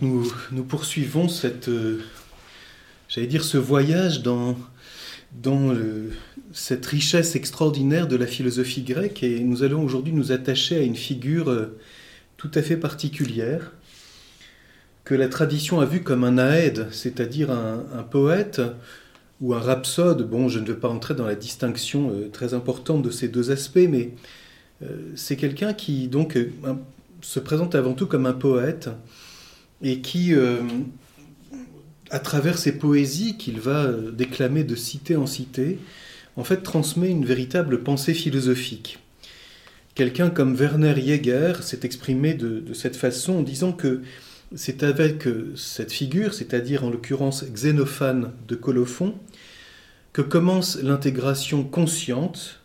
Nous, poursuivons euh, j'allais dire, ce voyage dans, cette richesse extraordinaire de la philosophie grecque et nous allons aujourd'hui nous attacher à une figure euh, tout à fait particulière que la tradition a vue comme un aède, c'est-à-dire un, poète ou un rhapsode. Bon, je ne vais pas entrer dans la distinction euh, très importante de ces deux aspects, mais c'est quelqu'un qui donc se présente avant tout comme un poète et qui, euh, à travers ses poésies qu'il va euh, déclamer de cité en cité, en fait transmet une véritable pensée philosophique. Quelqu'un comme Werner Jäger s'est exprimé de, cette façon en disant que c'est avec euh, cette figure, c'est-à-dire en l'occurrence Xénophane de Colophon, que commence l'intégration consciente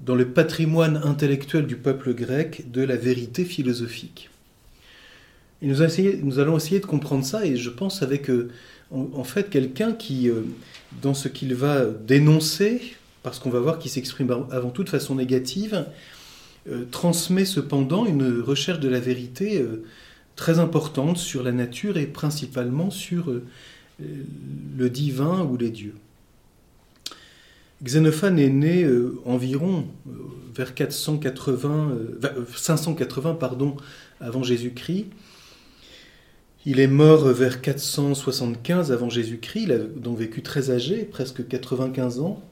dans le patrimoine intellectuel du peuple grec de la vérité philosophique. Et nous, allons essayer de comprendre ça, et je pense avec euh, en, fait quelqu'un qui, euh, dans ce qu'il va dénoncer, parce qu'on va voir qu'il s'exprime av- avant tout de façon négative, euh, transmet cependant une recherche de la vérité très importante sur la nature et principalement sur le divin ou les dieux. Xénophane est né environ vers 480, euh, va- euh, 580 pardon, avant Jésus-Christ. Il est mort vers 475 avant Jésus-Christ, il a donc vécu très âgé, presque 95 ans,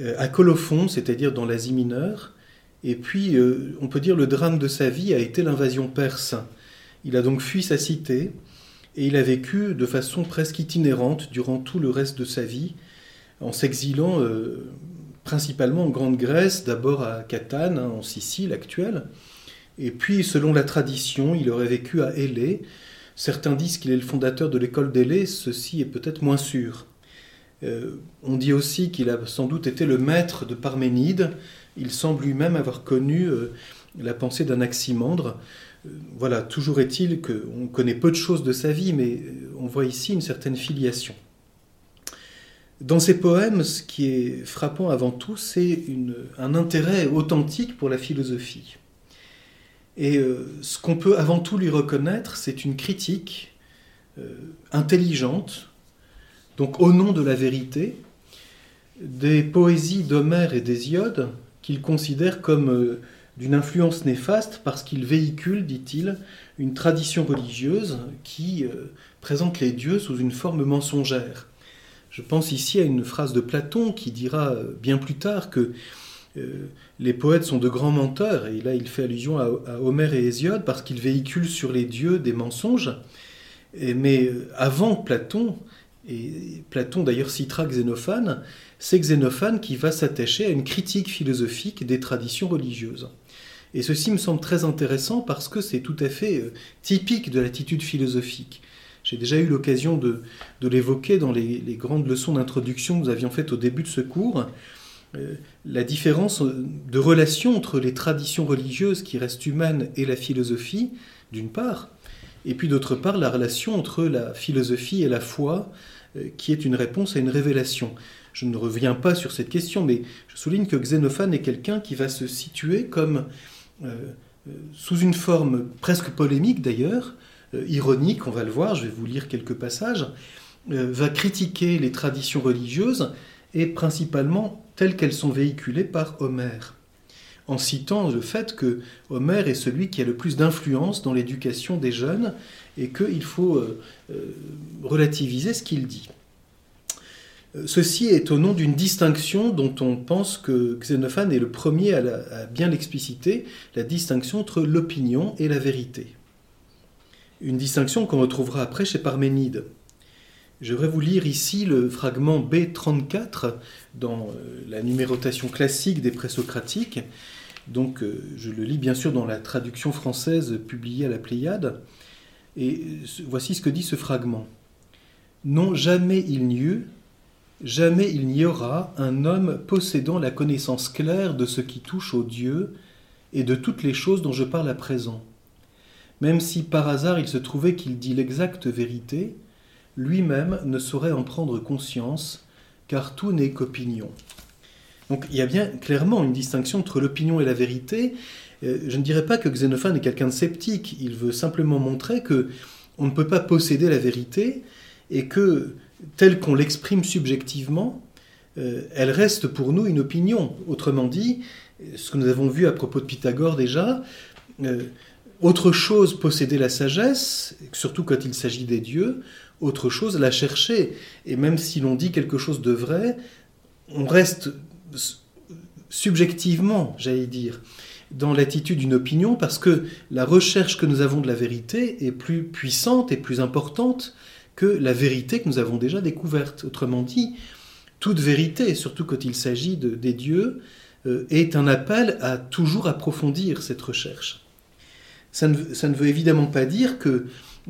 euh, à Colophon, c'est-à-dire dans l'Asie mineure. Et puis, euh, on peut dire le drame de sa vie a été l'invasion perse. Il a donc fui sa cité et il a vécu de façon presque itinérante durant tout le reste de sa vie, en s'exilant euh, principalement en Grande Grèce, d'abord à Catane, hein, en Sicile actuelle, et puis selon la tradition, il aurait vécu à Élée. Certains disent qu'il est le fondateur de l'école d'Élée, ceci est peut-être moins sûr. Euh, on dit aussi qu'il a sans doute été le maître de Parménide. Il semble lui-même avoir connu euh, la pensée d'Anaximandre. Euh, voilà, toujours est-il qu'on connaît peu de choses de sa vie, mais on voit ici une certaine filiation. Dans ses poèmes, ce qui est frappant avant tout, c'est un intérêt authentique pour la philosophie. Et euh, ce qu'on peut avant tout lui reconnaître, c'est une critique euh, intelligente, donc au nom de la vérité, des poésies d'Homère et d'Hésiode qu'il considère comme euh, d'une influence néfaste parce qu'ils véhiculent, dit-il, une tradition religieuse qui présente les dieux sous une forme mensongère. Je pense ici à une phrase de Platon qui dira bien plus tard que euh, les poètes sont de grands menteurs, et là il fait allusion à, Homère et Hésiode parce qu'ils véhiculent sur les dieux des mensonges. Mais euh, avant Platon, et Platon d'ailleurs citera Xénophane, c'est Xénophane qui va s'attacher à une critique philosophique des traditions religieuses. Et ceci me semble très intéressant parce que c'est tout à fait euh, typique de l'attitude philosophique. J'ai déjà eu l'occasion de, l'évoquer dans les grandes leçons d'introduction que nous avions faites au début de ce cours. Euh, la différence euh, de relation entre les traditions religieuses qui restent humaines et la philosophie, d'une part, et puis d'autre part la relation entre la philosophie et la foi, euh, qui est une réponse à une révélation. Je ne reviens pas sur cette question, mais je souligne que Xénophane est quelqu'un qui va se situer comme, sous une forme presque polémique d'ailleurs, ironique, on va le voir, je vais vous lire quelques passages, va critiquer les traditions religieuses et principalement telles qu'elles sont véhiculées par Homère, en citant le fait que Homère est celui qui a le plus d'influence dans l'éducation des jeunes et qu'il faut euh, euh, relativiser ce qu'il dit. Ceci est au nom d'une distinction dont on pense que Xénophane est le premier à, à bien l'expliciter, la distinction entre l'opinion et la vérité. Une distinction qu'on retrouvera après chez Parménide. Je vais vous lire ici le fragment B34 dans euh, la numérotation classique des présocratiques, Donc je le lis bien sûr dans la traduction française publiée à la Pléiade. Et voici ce que dit ce fragment. Non, jamais il n'y eut, jamais il n'y aura un homme possédant la connaissance claire de ce qui touche au Dieu et de toutes les choses dont je parle à présent. Même si par hasard il se trouvait qu'il dit l'exacte vérité, lui-même ne saurait en prendre conscience, car tout n'est qu'opinion. Donc il y a bien clairement une distinction entre l'opinion et la vérité. Euh, je ne dirais pas que Xénophane est quelqu'un de sceptique, il veut simplement montrer que on ne peut pas posséder la vérité et que, telle qu'on l'exprime subjectivement, euh, elle reste pour nous une opinion. Autrement dit, ce que nous avons vu à propos de Pythagore déjà, euh, autre chose posséder la sagesse, surtout quand il s'agit des dieux, autre chose la chercher. Et même si l'on dit quelque chose de vrai, on reste subjectivement, j'allais dire, dans l'attitude d'une opinion parce que la recherche que nous avons de la vérité est plus puissante et plus importante que la vérité que nous avons déjà découverte. Autrement dit, toute vérité, surtout quand il s'agit de, des dieux, euh, est un appel à toujours approfondir cette recherche. Ça ne, ça ne veut évidemment pas dire que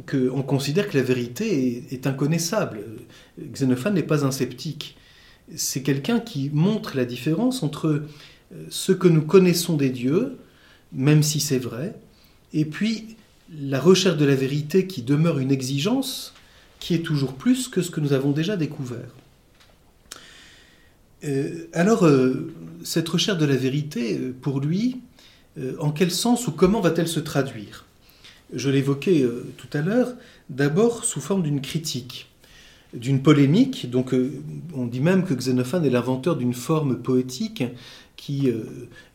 qu'on considère que la vérité est, inconnaissable. Xénophane n'est pas un sceptique. C'est quelqu'un qui montre la différence entre euh, ce que nous connaissons des dieux, même si c'est vrai, et puis la recherche de la vérité qui demeure une exigence qui est toujours plus que ce que nous avons déjà découvert. Euh, alors, euh, cette recherche de la vérité, pour lui, en quel sens ou comment va-t-elle se traduire? Je l'évoquais tout à l'heure, d'abord sous forme d'une critique, d'une polémique. Donc, on dit même que Xénophane est l'inventeur d'une forme poétique qui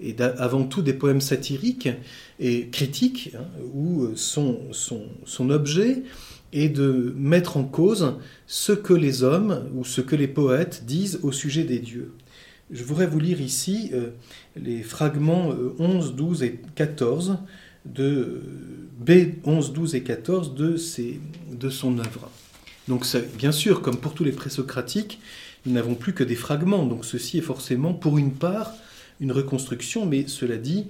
est avant tout des poèmes satiriques et critiques, hein, où son, son, objet et de mettre en cause ce que les hommes ou ce que les poètes disent au sujet des dieux. Je voudrais vous lire ici euh, les fragments 11, euh, 12 et 14 de euh, B 11, 12 et 14 de, de son œuvre. Donc bien sûr, comme pour tous les présocratiques, nous n'avons plus que des fragments, donc ceci est forcément pour une part une reconstruction, mais cela dit,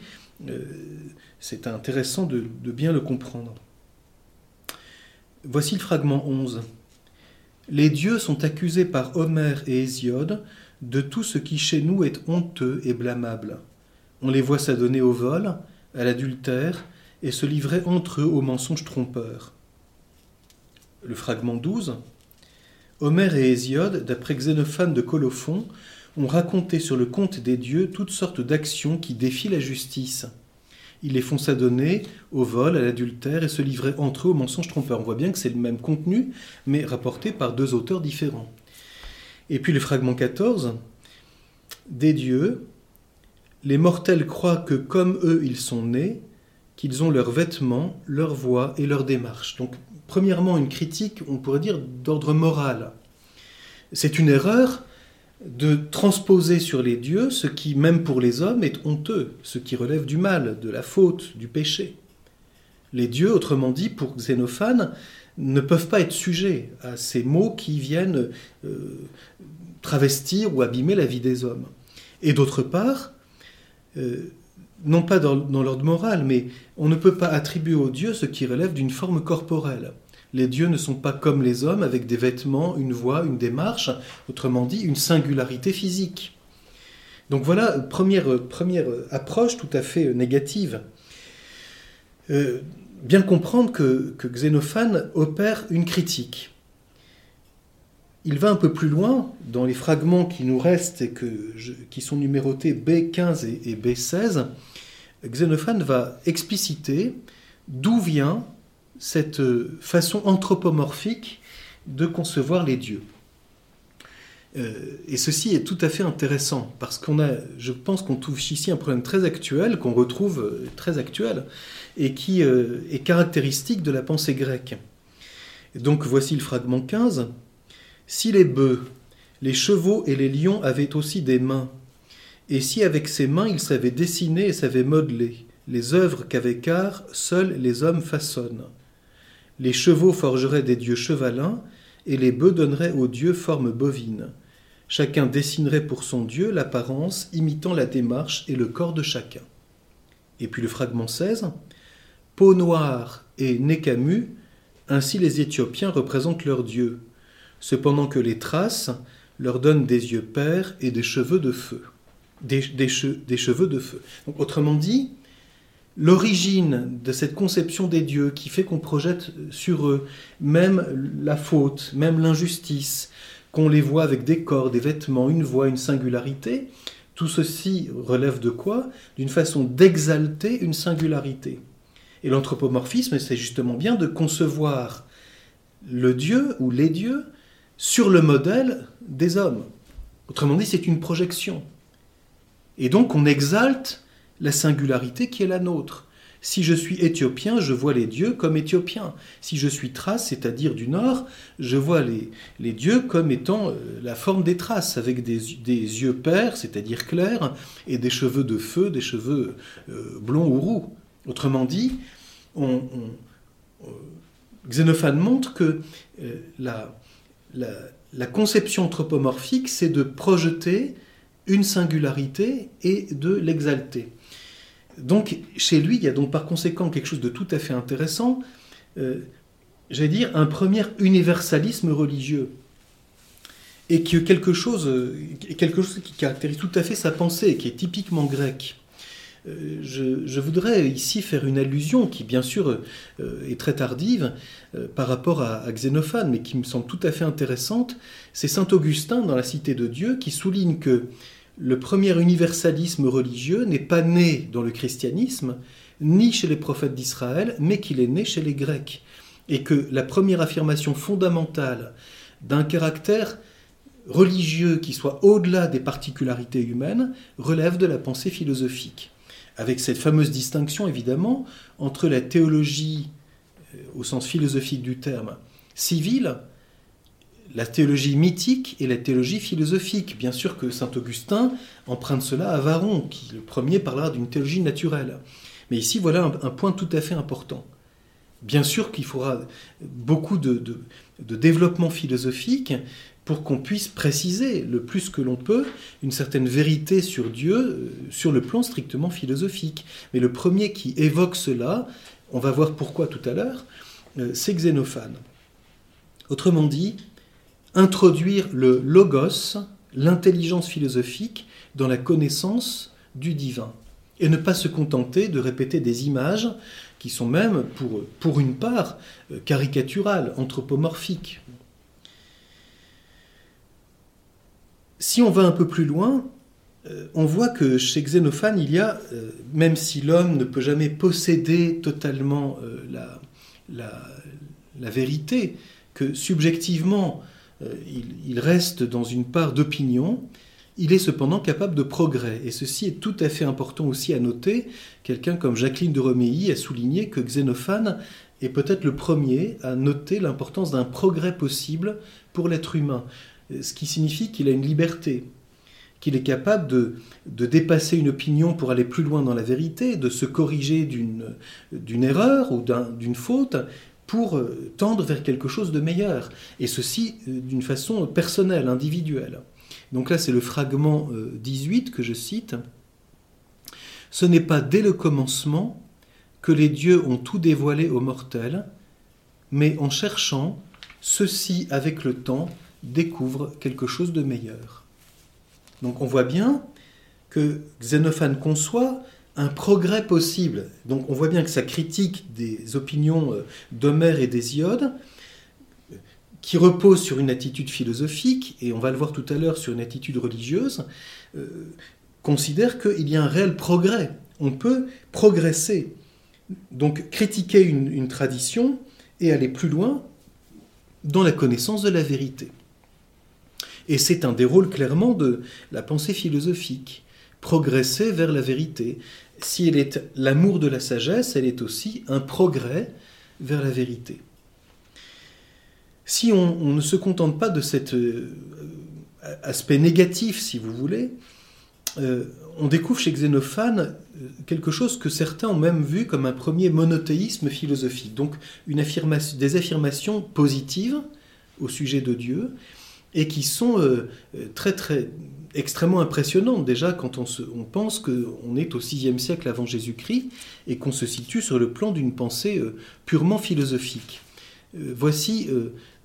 c'est intéressant de bien le comprendre. Voici le fragment 11. Les dieux sont accusés par Homère et Hésiode de tout ce qui chez nous est honteux et blâmable. On les voit s'adonner au vol, à l'adultère, et se livrer entre eux aux mensonges trompeurs. Le fragment 12. Homère et Hésiode, d'après Xénophane de Colophon, ont raconté sur le compte des dieux toutes sortes d'actions qui défient la justice ils les font s'adonner au vol, à l'adultère et se livrer entre eux aux mensonges trompeurs. On voit bien que c'est le même contenu, mais rapporté par deux auteurs différents. Et puis le fragment 14, des dieux, les mortels croient que comme eux ils sont nés, qu'ils ont leurs vêtements, leur voix et leur démarche. Donc premièrement une critique, on pourrait dire, d'ordre moral. C'est une erreur de transposer sur les dieux ce qui, même pour les hommes, est honteux, ce qui relève du mal, de la faute, du péché. Les dieux, autrement dit, pour Xénophane, ne peuvent pas être sujets à ces mots qui viennent euh, travestir ou abîmer la vie des hommes. Et d'autre part, euh, non pas dans, l'ordre moral, mais on ne peut pas attribuer aux dieux ce qui relève d'une forme corporelle. Les dieux ne sont pas comme les hommes avec des vêtements, une voix, une démarche, autrement dit une singularité physique. Donc voilà, première, première approche tout à fait négative. Euh, bien comprendre que, Xénophane opère une critique. Il va un peu plus loin dans les fragments qui nous restent et qui sont numérotés B15 et, et B16. Xénophane va expliciter d'où vient cette façon anthropomorphique de concevoir les dieux. Euh, et ceci est tout à fait intéressant parce qu'on a, je pense qu'on touche ici un problème très actuel, qu'on retrouve euh, très actuel, et qui euh, est caractéristique de la pensée grecque. donc voici le fragment 15. Si les bœufs, les chevaux et les lions avaient aussi des mains, et si avec ces mains ils savaient dessiner et savaient modeler, les œuvres qu'avec art seuls les hommes façonnent, les chevaux forgeraient des dieux chevalins, et les bœufs donneraient aux dieux forme bovine. Chacun dessinerait pour son dieu l'apparence imitant la démarche et le corps de chacun. Et puis le fragment 16, peau noire et nez ainsi les Éthiopiens représentent leur Dieu, cependant que les traces leur donnent des yeux pères et des cheveux de feu. Des, cheveux de feu. autrement dit, l'origine de cette conception des dieux qui fait qu'on projette sur eux même la faute, même l'injustice, qu'on les voit avec des corps, des vêtements, une voix, une singularité, tout ceci relève de quoi? D'une façon d'exalter une singularité. Et l'anthropomorphisme, c'est justement bien de concevoir le Dieu ou les dieux sur le modèle des hommes. Autrement dit, c'est une projection. Et donc on exalte la singularité qui est la nôtre. Si je suis éthiopien, je vois les dieux comme éthiopiens. Si je suis thrace, c'est-à-dire du nord, je vois les, les dieux comme étant euh, la forme des traces, avec des, des yeux pairs, c'est-à-dire clairs, et des cheveux de feu, des cheveux euh, blonds ou roux. Autrement dit, euh, Xénophane montre que la, la, conception anthropomorphique, c'est de projeter une singularité et de l'exalter. Donc chez lui, il y a donc par conséquent quelque chose de tout à fait intéressant, euh, j'allais dire un premier universalisme religieux, et que quelque chose, euh, quelque chose qui caractérise tout à fait sa pensée, qui est typiquement grec. Euh, je, voudrais ici faire une allusion qui, bien sûr, est très tardive par rapport à, Xénophane, mais qui me semble tout à fait intéressante. C'est saint Augustin dans la Cité de Dieu qui souligne que le premier universalisme religieux n'est pas né dans le christianisme, ni chez les prophètes d'Israël, mais qu'il est né chez les Grecs. Et que la première affirmation fondamentale d'un caractère religieux qui soit au-delà des particularités humaines relève de la pensée philosophique. Avec cette fameuse distinction, évidemment, entre la théologie, euh, au sens philosophique du terme, civile, la théologie mythique et la théologie philosophique. Bien sûr que saint Augustin emprunte cela à Varron, qui le premier parlera d'une théologie naturelle. Mais ici, voilà un, point tout à fait important. Bien sûr qu'il faudra beaucoup de, développement philosophique pour qu'on puisse préciser le plus que l'on peut une certaine vérité sur Dieu euh, sur le plan strictement philosophique. Mais le premier qui évoque cela, on va voir pourquoi tout à l'heure, euh, c'est Xénophane. Autrement dit, introduire le logos, l'intelligence philosophique, dans la connaissance du divin. Et ne pas se contenter de répéter des images qui sont même, pour, pour une part, euh, caricaturales, anthropomorphiques. Si on va un peu plus loin, euh, on voit que chez Xénophane, il y a, euh, même si l'homme ne peut jamais posséder totalement la, la, vérité, que subjectivement, euh, il, reste dans une part d'opinion, il est cependant capable de progrès. Et ceci est tout à fait important aussi à noter. Quelqu'un comme Jacqueline de Roméi a souligné que Xénophane est peut-être le premier à noter l'importance d'un progrès possible pour l'être humain, ce qui signifie qu'il a une liberté, qu'il est capable de, de, dépasser une opinion pour aller plus loin dans la vérité, de se corriger d'une erreur ou d'une faute, pour euh, tendre vers quelque chose de meilleur, et ceci euh, d'une façon personnelle, individuelle. Donc là, c'est le fragment 18 euh, que je cite. Ce n'est pas dès le commencement que les dieux ont tout dévoilé aux mortels, mais en cherchant, ceux-ci, avec le temps, découvrent quelque chose de meilleur. Donc on voit bien que Xénophane conçoit un progrès possible. Donc on voit bien que sa critique des opinions euh, d'Homère et d'Hésiode, qui repose sur une attitude philosophique, et on va le voir tout à l'heure sur une attitude religieuse, euh, considère qu'il y a un réel progrès. On peut progresser. Donc critiquer une tradition et aller plus loin dans la connaissance de la vérité. Et c'est un des rôles clairement de la pensée philosophique progresser vers la vérité, si elle est l'amour de la sagesse, elle est aussi un progrès vers la vérité. Si on, ne se contente pas de cet euh, aspect négatif, si vous voulez, euh, on découvre chez Xénophane euh, quelque chose que certains ont même vu comme un premier monothéisme philosophique, donc des affirmations positives au sujet de Dieu, et qui sont très très extrêmement impressionnante déjà quand on, se, on pense qu'on est au VIe siècle avant Jésus-Christ et qu'on se situe sur le plan d'une pensée euh, purement philosophique. Euh, voici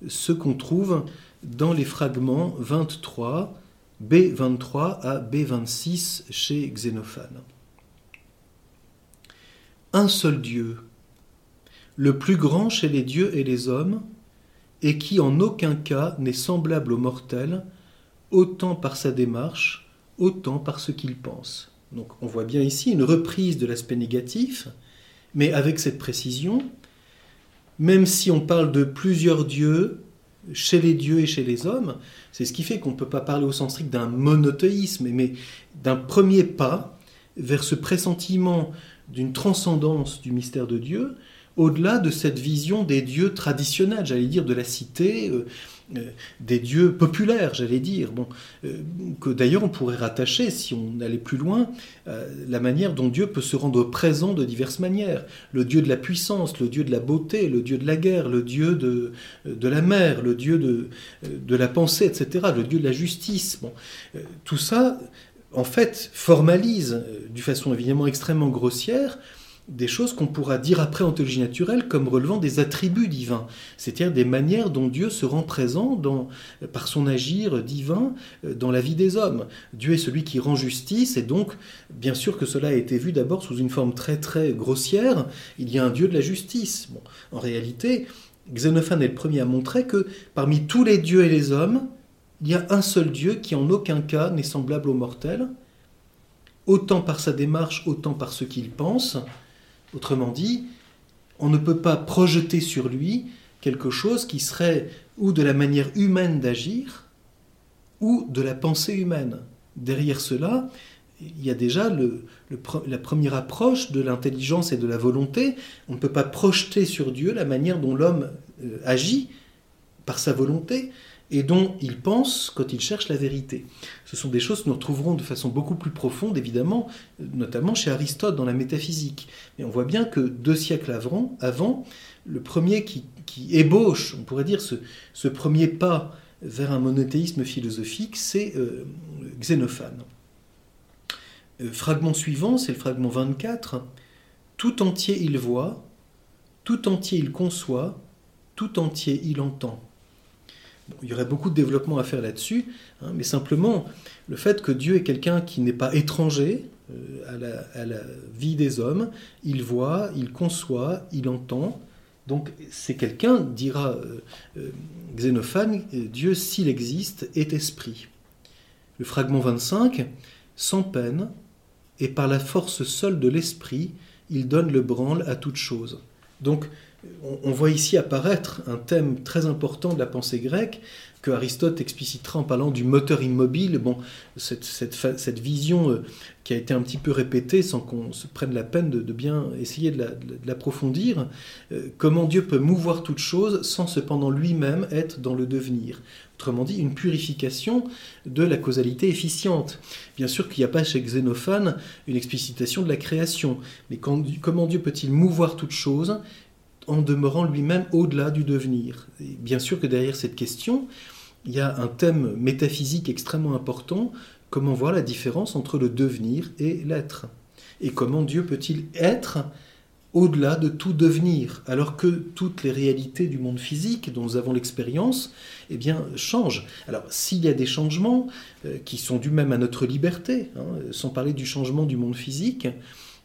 ce qu'on trouve dans les fragments 23, B23 à B26 chez Xénophane. Un seul Dieu, le plus grand chez les dieux et les hommes, et qui en aucun cas n'est semblable aux mortels, autant par sa démarche, autant par ce qu'il pense. Donc on voit bien ici une reprise de l'aspect négatif, mais avec cette précision, même si on parle de plusieurs dieux, chez les dieux et chez les hommes, c'est ce qui fait qu'on ne peut pas parler au sens strict d'un monothéisme, mais d'un premier pas vers ce pressentiment d'une transcendance du mystère de Dieu, au-delà de cette vision des dieux traditionnels, j'allais dire, de la cité, euh, euh, des dieux populaires, j'allais dire, euh, que d'ailleurs on pourrait rattacher, si on allait plus loin, la manière dont Dieu peut se rendre présent de diverses manières. Le Dieu de la puissance, le Dieu de la beauté, le Dieu de la guerre, le Dieu de, de la mer, le Dieu de, de la pensée, etc., le Dieu de la justice. Bon, tout ça, en fait, formalise, d'une façon évidemment extrêmement grossière, des choses qu'on pourra dire après en théologie naturelle comme relevant des attributs divins, c'est-à-dire des manières dont Dieu se rend présent par son agir divin euh, dans la vie des hommes. Dieu est celui qui rend justice et donc bien sûr que cela a été vu d'abord sous une forme très très grossière, il y a un Dieu de la justice. En réalité, Xénophane est le premier à montrer que parmi tous les dieux et les hommes, il y a un seul Dieu qui en aucun cas n'est semblable aux mortels, autant par sa démarche, autant par ce qu'il pense, Autrement dit, on ne peut pas projeter sur lui quelque chose qui serait ou de la manière humaine d'agir, ou de la pensée humaine. Derrière cela, il y a déjà la première approche de l'intelligence et de la volonté. On ne peut pas projeter sur Dieu la manière dont l'homme euh, agit par sa volonté et dont il pense quand il cherche la vérité. Ce sont des choses que nous retrouverons de façon beaucoup plus profonde, évidemment, notamment chez Aristote dans la métaphysique. Mais on voit bien que deux siècles avant, avant le premier qui, ébauche, on pourrait dire, ce, premier pas vers un monothéisme philosophique, c'est euh, Xénophane. Euh, fragment suivant, c'est le fragment 24. Tout entier il voit, tout entier il conçoit, tout entier il entend il y aurait beaucoup de développement à faire là-dessus, hein, mais simplement le fait que Dieu est quelqu'un qui n'est pas étranger euh, à, la, vie des hommes, il voit, il conçoit, il entend. Donc c'est quelqu'un, dira euh, euh, Xénophane, Dieu s'il existe est esprit. Le fragment 25, sans peine, et par la force seule de l'esprit, il donne le branle à toute chose. Donc on voit ici apparaître un thème très important de la pensée grecque que Aristote explicitera en parlant du moteur immobile. Bon, cette, vision euh, qui a été un petit peu répétée sans qu'on se prenne la peine de, bien essayer de l'approfondir, euh, comment Dieu peut mouvoir toute chose sans cependant lui-même être dans le devenir. Autrement dit, une purification de la causalité efficiente. Bien sûr qu'il n'y a pas chez Xénophane une explicitation de la création, mais comment Dieu peut-il mouvoir toute chose en demeurant lui-même au-delà du devenir. bien sûr que derrière cette question, il y a un thème métaphysique extrêmement important, comment voir la différence entre le devenir et l'être? Et comment Dieu peut-il être au-delà de tout devenir, alors que toutes les réalités du monde physique dont nous avons l'expérience, eh bien, changent. Alors, s'il y a des changements euh, qui sont dus même à notre liberté, hein, sans parler du changement du monde physique,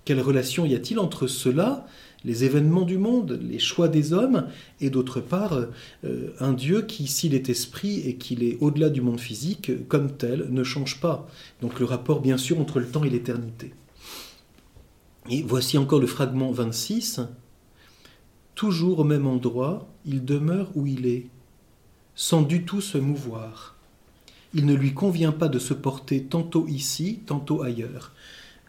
quelle relation y a-t-il entre cela les événements du monde, les choix des hommes, et d'autre part euh, un Dieu qui, s'il est esprit et qu'il est au-delà du monde physique, comme tel, ne change pas. Donc le rapport, bien sûr, entre le temps et l'éternité. Et voici encore le fragment 26. Toujours au même endroit, il demeure où il est, sans du tout se mouvoir. Il ne lui convient pas de se porter tantôt ici, tantôt ailleurs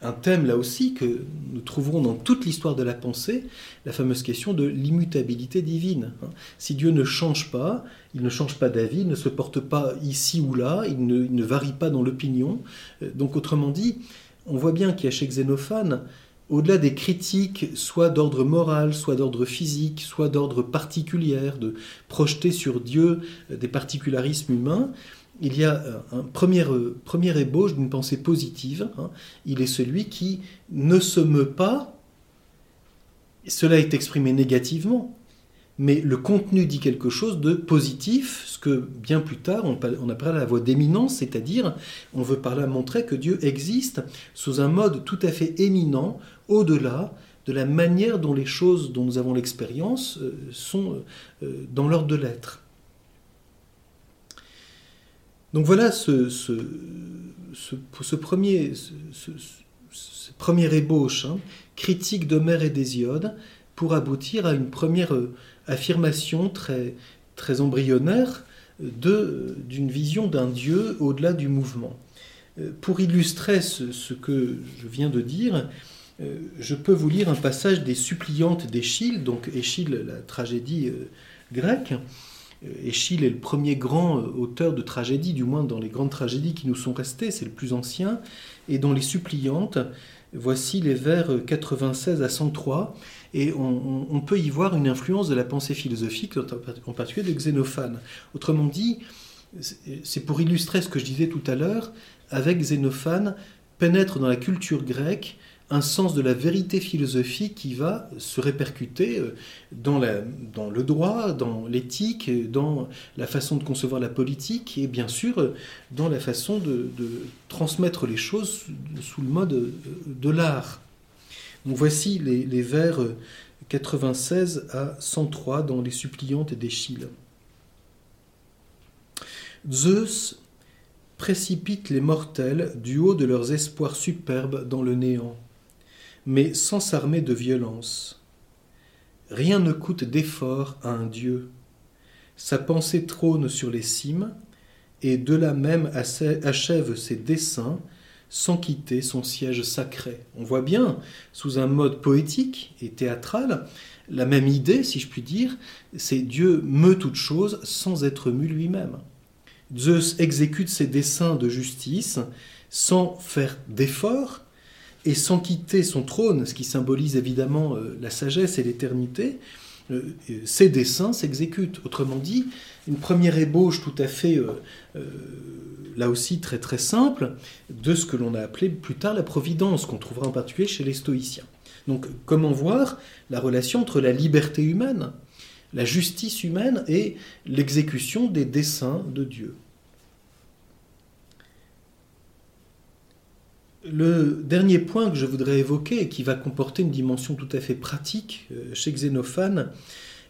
un thème là aussi que nous trouverons dans toute l'histoire de la pensée, la fameuse question de l'immutabilité divine. Hein. Si Dieu ne change pas, il ne change pas d'avis, il ne se porte pas ici ou là, il ne, varie pas dans l'opinion. Euh, donc autrement dit, on voit bien qu'il y a chez Xénophane, au-delà des critiques, soit d'ordre moral, soit d'ordre physique, soit d'ordre particulier, de projeter sur Dieu des particularismes humains, il y a un premier, premier ébauche d'une pensée positive. Hein. Il est celui qui ne se meut pas. Cela est exprimé négativement, mais le contenu dit quelque chose de positif, ce que bien plus tard on, on appellera la voie d'éminence, c'est-à-dire on veut par là montrer que Dieu existe sous un mode tout à fait éminent, au-delà de la manière dont les choses dont nous avons l'expérience euh, sont euh, dans l'ordre de l'être. Donc voilà ce, ce, ce, premier, ce, ébauche hein, critique d'Homère et d'Hésiode pour aboutir à une première euh, affirmation très, embryonnaire d'une vision d'un Dieu au-delà du mouvement. Pour illustrer ce, que je viens de dire, euh, je peux vous lire un passage des suppliantes d'Échille, donc Échille, la tragédie euh, grecque. Échille est le premier grand euh, auteur de tragédie, du moins dans les grandes tragédies qui nous sont restées, c'est le plus ancien, et dans les suppliantes, voici les vers 96 à 103, et on, peut y voir une influence de la pensée philosophique, en particulier de Xénophane. Autrement dit, c'est pour illustrer ce que je disais tout à l'heure, avec Xénophane, pénètre dans la culture grecque un sens de la vérité philosophique qui va se répercuter euh, dans, le droit, dans l'éthique, dans la façon de concevoir la politique et bien sûr euh, dans la façon de, transmettre les choses sous le mode euh, de l'art. Donc voici les, les, vers 96 à 103 dans les suppliantes d'Échille. Zeus précipite les mortels du haut de leurs espoirs superbes dans le néant mais sans s'armer de violence. Rien ne coûte d'effort à un Dieu. Sa pensée trône sur les cimes, et de là même achève ses desseins sans quitter son siège sacré. On voit bien, sous un mode poétique et théâtral, la même idée, si je puis dire, c'est Dieu meut toute chose sans être mu lui-même. Zeus exécute ses desseins de justice sans faire d'effort, et sans quitter son trône, ce qui symbolise évidemment euh, la sagesse et l'éternité, euh, ses desseins s'exécutent. Autrement dit, une première ébauche tout à fait, euh, là aussi très très simple, de ce que l'on a appelé plus tard la providence, qu'on trouvera en particulier chez les stoïciens. Donc comment voir la relation entre la liberté humaine, la justice humaine et l'exécution des desseins de Dieu? Le dernier point que je voudrais évoquer, et qui va comporter une dimension tout à fait pratique euh, chez Xénophane,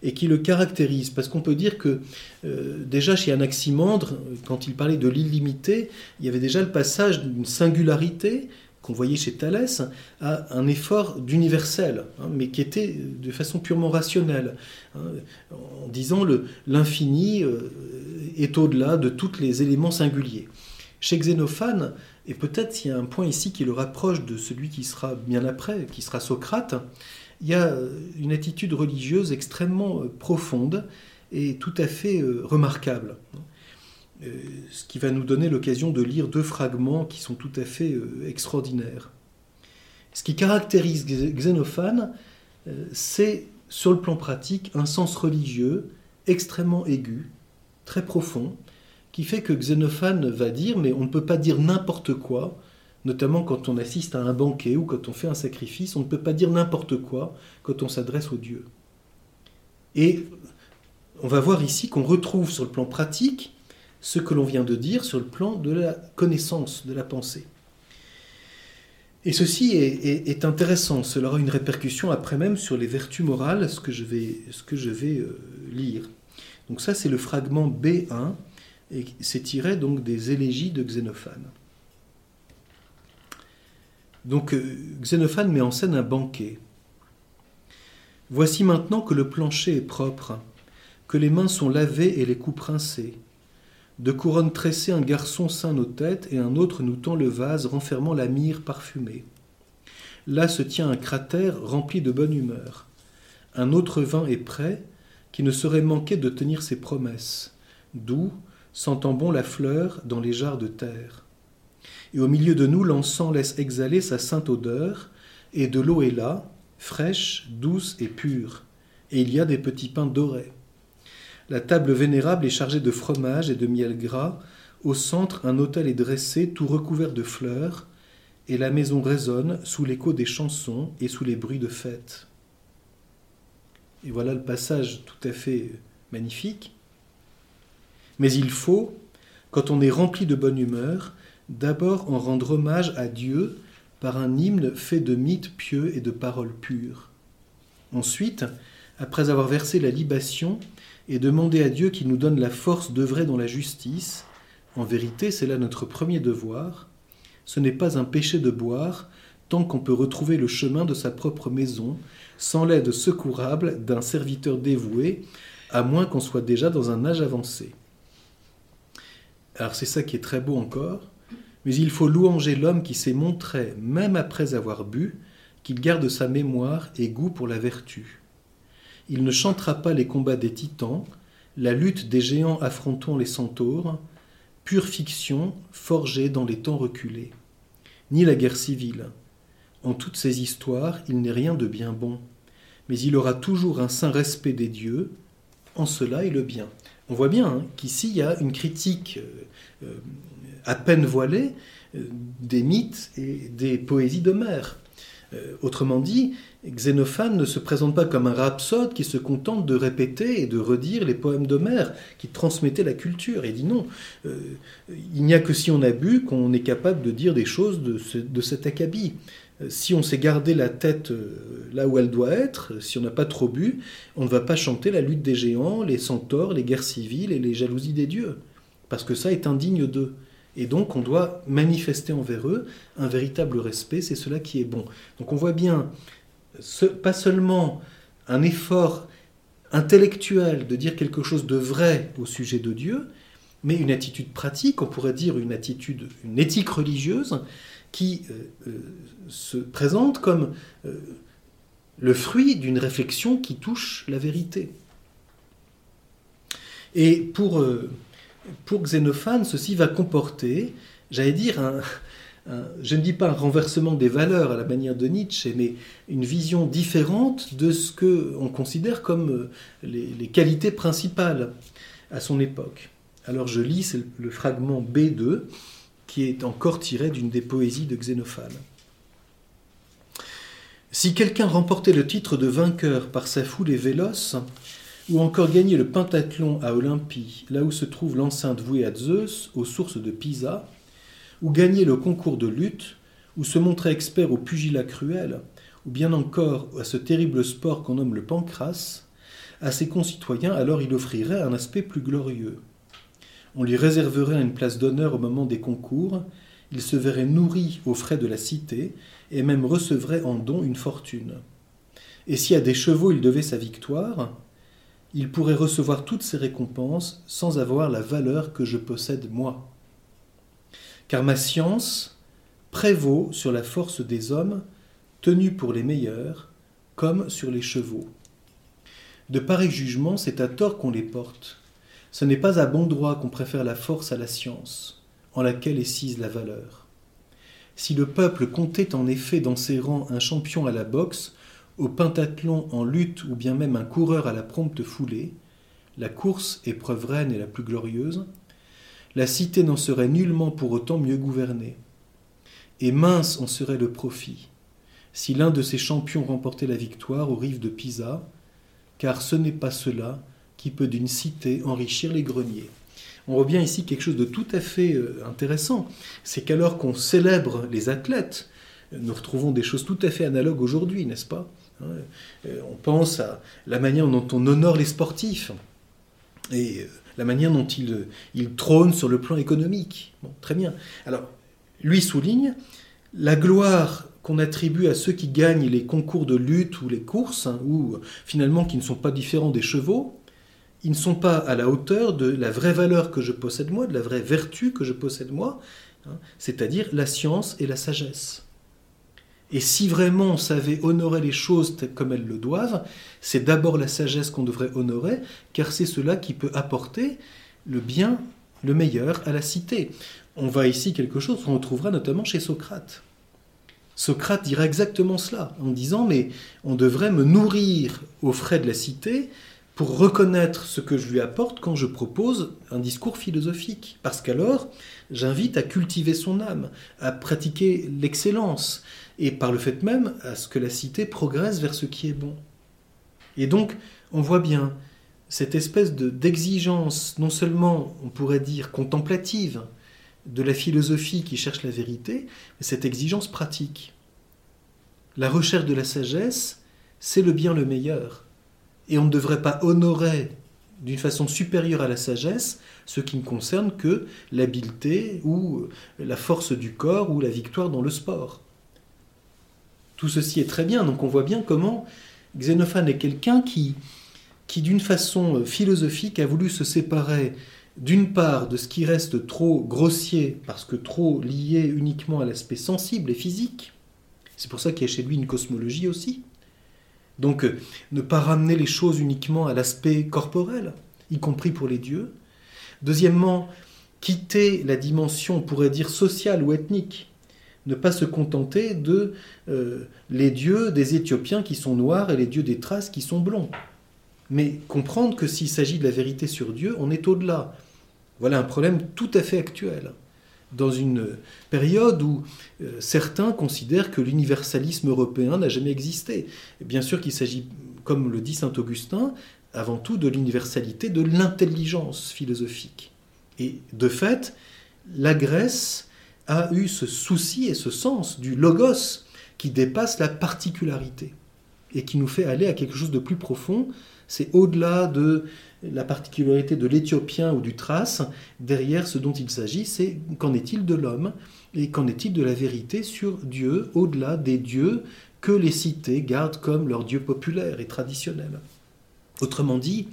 et qui le caractérise, parce qu'on peut dire que euh, déjà chez Anaximandre, quand il parlait de l'illimité, il y avait déjà le passage d'une singularité qu'on voyait chez Thalès à un effort d'universel, hein, mais qui était de façon purement rationnelle, hein, en disant l'infini euh, est au-delà de tous les éléments singuliers. Chez Xénophane, et peut-être il y a un point ici qui le rapproche de celui qui sera bien après, qui sera Socrate, il y a une attitude religieuse extrêmement euh, profonde et tout à fait euh, remarquable. Euh, ce qui va nous donner l'occasion de lire deux fragments qui sont tout à fait extraordinaires. Ce qui caractérise Xénophane, c'est sur le plan pratique un sens religieux extrêmement aigu, très profond, qui fait que Xénophane va dire, mais on ne peut pas dire n'importe quoi, notamment quand on assiste à un banquet ou quand on fait un sacrifice, on ne peut pas dire n'importe quoi quand on s'adresse au Dieu. Et on va voir ici qu'on retrouve sur le plan pratique ce que l'on vient de dire sur le plan de la connaissance, de la pensée. Et ceci est, intéressant, cela aura une répercussion après même sur les vertus morales, ce que je vais, ce que je vais euh, lire. Donc ça c'est le fragment B1 et donc des élégies de Xénophane. Donc euh, Xénophane met en scène un banquet. Voici maintenant que le plancher est propre, que les mains sont lavées et les coups rincés. De couronnes tressées, un garçon ceint nos têtes et un autre nous tend le vase renfermant la myrrhe parfumée. Là se tient un cratère rempli de bonne humeur. Un autre vin est prêt, qui ne saurait manquer de tenir ses promesses, doux, sentant bon la fleur dans les jarres de terre. Et au milieu de nous, l'encens laisse exhaler sa sainte odeur, et de l'eau est là, fraîche, douce et pure, et il y a des petits pains dorés. La table vénérable est chargée de fromage et de miel gras, Au centre, un autel est dressé, tout recouvert de fleurs, et la maison résonne sous l'écho des chansons et sous les bruits de fête. Et voilà le passage tout à fait magnifique. Mais il faut, quand on est rempli de bonne humeur, d'abord en rendre hommage à Dieu par un hymne fait de mythes pieux et de paroles pures. Ensuite, après avoir versé la libation, et demander à Dieu qu'il nous donne la force d'œuvrer dans la justice, en vérité c'est là notre premier devoir, ce n'est pas un péché de boire tant qu'on peut retrouver le chemin de sa propre maison, sans l'aide secourable d'un serviteur dévoué, à moins qu'on soit déjà dans un âge avancé. Alors c'est ça qui est très beau encore, mais il faut louanger l'homme qui s'est montré, même après avoir bu, qu'il garde sa mémoire et goût pour la vertu. Il ne chantera pas les combats des titans, la lutte des géants affrontant les centaures, pure fiction forgée dans les temps reculés, ni la guerre civile. En toutes ces histoires, il n'est rien de bien bon, mais il aura toujours un saint respect des dieux, en cela est le bien. On voit bien hein, qu'ici il y a une critique euh, à peine voilée euh, des mythes et des poésies d'Homère. autrement dit, Xénophane ne se présente pas comme un rhapsode qui se contente de répéter et de redire les poèmes d'Homère, qui transmettaient la culture. Il dit non, il n'y a que si on a bu qu'on est capable de dire des choses de, de cet acabit si on s'est gardé la tête euh, là où elle doit être, si on n'a pas trop bu, on ne va pas chanter la lutte des géants, les centaures, les guerres civiles et les jalousies des dieux, parce que ça est indigne d'eux. Et donc on doit manifester envers eux un véritable respect, c'est cela qui est bon. Donc on voit bien, pas seulement un effort intellectuel de dire quelque chose de vrai au sujet de Dieu, mais une attitude pratique, on pourrait dire une attitude, une éthique religieuse, qui euh, euh, se présente comme euh, le fruit d'une réflexion qui touche la vérité. Et pour, pour Xénophane, ceci va comporter, j'allais dire, je ne dis pas un renversement des valeurs à la manière de Nietzsche, mais une vision différente de ce qu'on considère comme les, les, qualités principales à son époque. Alors je lis le fragment B2 qui est encore tiré d'une des poésies de Xénophane. Si quelqu'un remportait le titre de vainqueur par sa foule et véloce, ou encore gagnait le pentathlon à Olympie, là où se trouve l'enceinte vouée à Zeus, aux sources de Pisa, ou gagnait le concours de lutte, ou se montrait expert au pugilat cruel, ou bien encore à ce terrible sport qu'on nomme le pancras, à ses concitoyens alors il offrirait un aspect plus glorieux. On lui réserverait une place d'honneur au moment des concours, il se verrait nourri aux frais de la cité, et même recevrait en don une fortune. Et si à des chevaux il devait sa victoire, il pourrait recevoir toutes ces récompenses sans avoir la valeur que je possède moi. Car ma science prévaut sur la force des hommes, tenus pour les meilleurs, comme sur les chevaux. De pareils jugements, c'est à tort qu'on les porte. Ce n'est pas à bon droit qu'on préfère la force à la science, en laquelle est sise la valeur. Si le peuple comptait en effet dans ses rangs un champion à la boxe, au pentathlon en lutte ou bien même un coureur à la prompte foulée, la course, épreuve reine et la plus glorieuse, la cité n'en serait nullement pour autant mieux gouvernée. Et mince en serait le profit, si l'un de ces champions remportait la victoire aux rives de Pisa, car ce n'est pas cela qui peut d'une cité enrichir les greniers. On bien ici quelque chose de tout à fait euh, intéressant. C'est qu'alors qu'on célèbre les athlètes, nous retrouvons des choses tout à fait analogues aujourd'hui, n'est-ce pas? On pense à la manière dont on honore les sportifs et euh, la manière dont ils, ils trônent sur le plan économique. Très bien. Alors, lui souligne la gloire qu'on attribue à ceux qui gagnent les concours de lutte ou les courses, hein, ou finalement qui ne sont pas différents des chevaux, ils ne sont pas à la hauteur de la vraie valeur que je possède moi, de la vraie vertu que je possède moi, hein, c'est-à-dire la science et la sagesse. Et si vraiment on savait honorer les choses comme elles le doivent, c'est d'abord la sagesse qu'on devrait honorer, car c'est cela qui peut apporter le bien, le meilleur à la cité. On voit ici quelque chose qu'on retrouvera notamment chez Socrate. Socrate dira exactement cela, en disant, mais on devrait me nourrir aux frais de la cité, pour reconnaître ce que je lui apporte quand je propose un discours philosophique. Parce qu'alors, j'invite à cultiver son âme, à pratiquer l'excellence, et par le fait même à ce que la cité progresse vers ce qui est bon. Et donc, on voit bien cette espèce d'exigence, non seulement, on pourrait dire, contemplative, de la philosophie qui cherche la vérité, mais cette exigence pratique. La recherche de la sagesse, c'est le bien le meilleur. Et on ne devrait pas honorer d'une façon supérieure à la sagesse ce qui ne concerne que l'habileté ou la force du corps ou la victoire dans le sport. Tout ceci est très bien, donc on voit bien comment Xénophane est quelqu'un qui, d'une façon philosophique a voulu se séparer d'une part de ce qui reste trop grossier, parce que trop lié uniquement à l'aspect sensible et physique, c'est pour ça qu'il y a chez lui une cosmologie aussi, donc euh, ne pas ramener les choses uniquement à l'aspect corporel, y compris pour les dieux. Deuxièmement, quitter la dimension, on pourrait dire, sociale ou ethnique. Ne pas se contenter de euh, les dieux des Éthiopiens qui sont noirs et les dieux des Thraces qui sont blonds. Mais comprendre que s'il s'agit de la vérité sur Dieu, on est au-delà. Voilà un problème tout à fait actuel dans une période où euh, certains considèrent que l'universalisme européen n'a jamais existé. bien sûr qu'il s'agit, comme le dit saint Augustin, avant tout de l'universalité de l'intelligence philosophique. Et de fait, la Grèce a eu ce souci et ce sens du logos qui dépasse la particularité et qui nous fait aller à quelque chose de plus profond. C'est au-delà de la particularité de l'Éthiopien ou du Thrace, derrière ce dont il s'agit, c'est qu'en est-il de l'homme et qu'en est-il de la vérité sur Dieu, au-delà des dieux que les cités gardent comme leur dieu populaire et traditionnel. Autrement dit,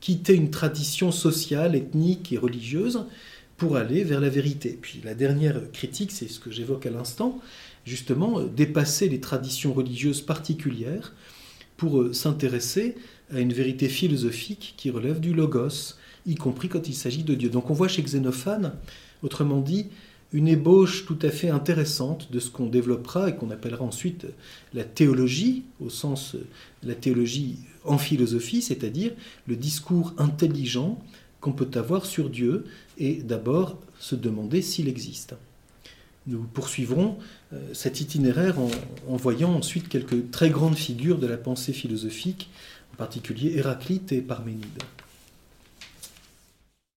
quitter une tradition sociale, ethnique et religieuse pour aller vers la vérité. Puis la dernière critique, c'est ce que j'évoque à l'instant, justement, dépasser les traditions religieuses particulières pour euh, s'intéresser à une vérité philosophique qui relève du logos, y compris quand il s'agit de Dieu. Donc on voit chez Xénophane, autrement dit, une ébauche tout à fait intéressante de ce qu'on développera et qu'on appellera ensuite la théologie, au sens la théologie en philosophie, c'est-à-dire le discours intelligent qu'on peut avoir sur Dieu et d'abord se demander s'il existe. Nous poursuivrons euh, cet itinéraire en, en voyant ensuite quelques très grandes figures de la pensée philosophique en particulier Héraclite et Parménide.